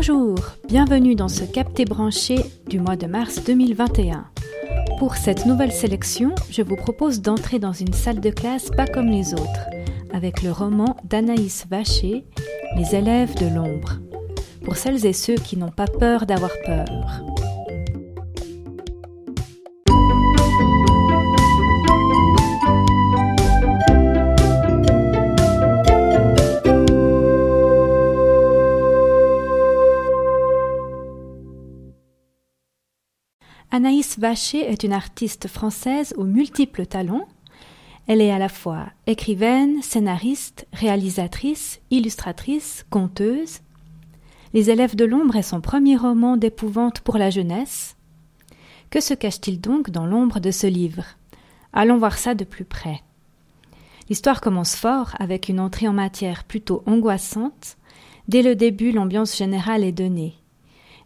Bonjour, bienvenue dans ce capté branché du mois de mars 2021. Pour cette nouvelle sélection, je vous propose d'entrer dans une salle de classe pas comme les autres, avec le roman d'Anaïs Vacher, Les élèves de l'ombre, pour celles et ceux qui n'ont pas peur d'avoir peur. Anaïs Vacher est une artiste française aux multiples talents. Elle est à la fois écrivaine, scénariste, réalisatrice, illustratrice, conteuse. Les élèves de l'ombre est son premier roman d'épouvante pour la jeunesse. Que se cache-t-il donc dans l'ombre de ce livre? Allons voir ça de plus près. L'histoire commence fort avec une entrée en matière plutôt angoissante. Dès le début, l'ambiance générale est donnée.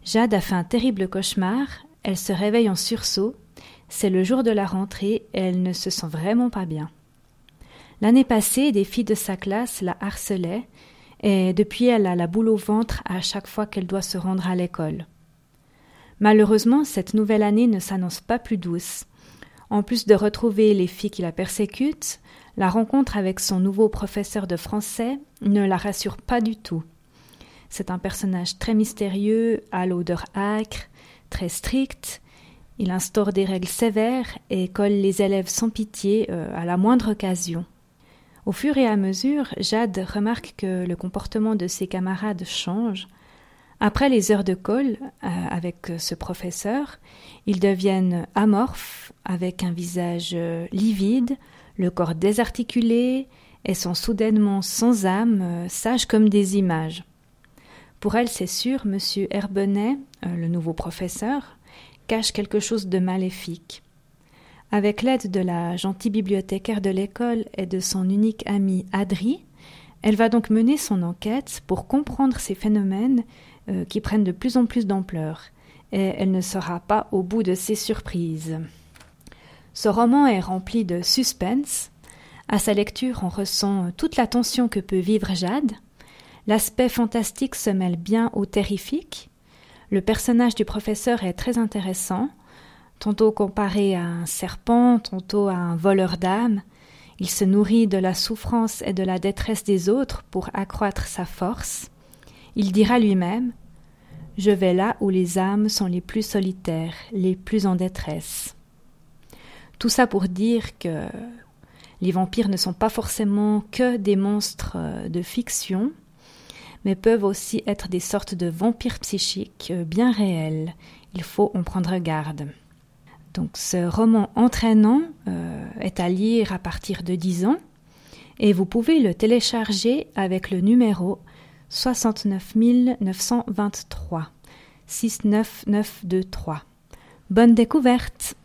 Jade a fait un terrible cauchemar elle se réveille en sursaut. C'est le jour de la rentrée et elle ne se sent vraiment pas bien. L'année passée, des filles de sa classe la harcelaient et depuis elle a la boule au ventre à chaque fois qu'elle doit se rendre à l'école. Malheureusement, cette nouvelle année ne s'annonce pas plus douce. En plus de retrouver les filles qui la persécutent, la rencontre avec son nouveau professeur de français ne la rassure pas du tout. C'est un personnage très mystérieux, à l'odeur âcre, très strict. Il instaure des règles sévères et colle les élèves sans pitié euh, à la moindre occasion. Au fur et à mesure, Jade remarque que le comportement de ses camarades change. Après les heures de colle euh, avec ce professeur, ils deviennent amorphes, avec un visage euh, livide, le corps désarticulé, et sont soudainement sans âme, sages comme des images. Pour elle, c'est sûr, M. Herbenet, euh, le nouveau professeur, cache quelque chose de maléfique. Avec l'aide de la gentille bibliothécaire de l'école et de son unique amie Adri, elle va donc mener son enquête pour comprendre ces phénomènes euh, qui prennent de plus en plus d'ampleur, et elle ne sera pas au bout de ses surprises. Ce roman est rempli de suspense. À sa lecture, on ressent toute la tension que peut vivre Jade, L'aspect fantastique se mêle bien au terrifique. Le personnage du professeur est très intéressant, tantôt comparé à un serpent, tantôt à un voleur d'âme. Il se nourrit de la souffrance et de la détresse des autres pour accroître sa force. Il dira lui-même Je vais là où les âmes sont les plus solitaires, les plus en détresse. Tout ça pour dire que les vampires ne sont pas forcément que des monstres de fiction, mais peuvent aussi être des sortes de vampires psychiques euh, bien réels. Il faut en prendre garde. Donc ce roman entraînant euh, est à lire à partir de 10 ans et vous pouvez le télécharger avec le numéro 69 923 69923. Bonne découverte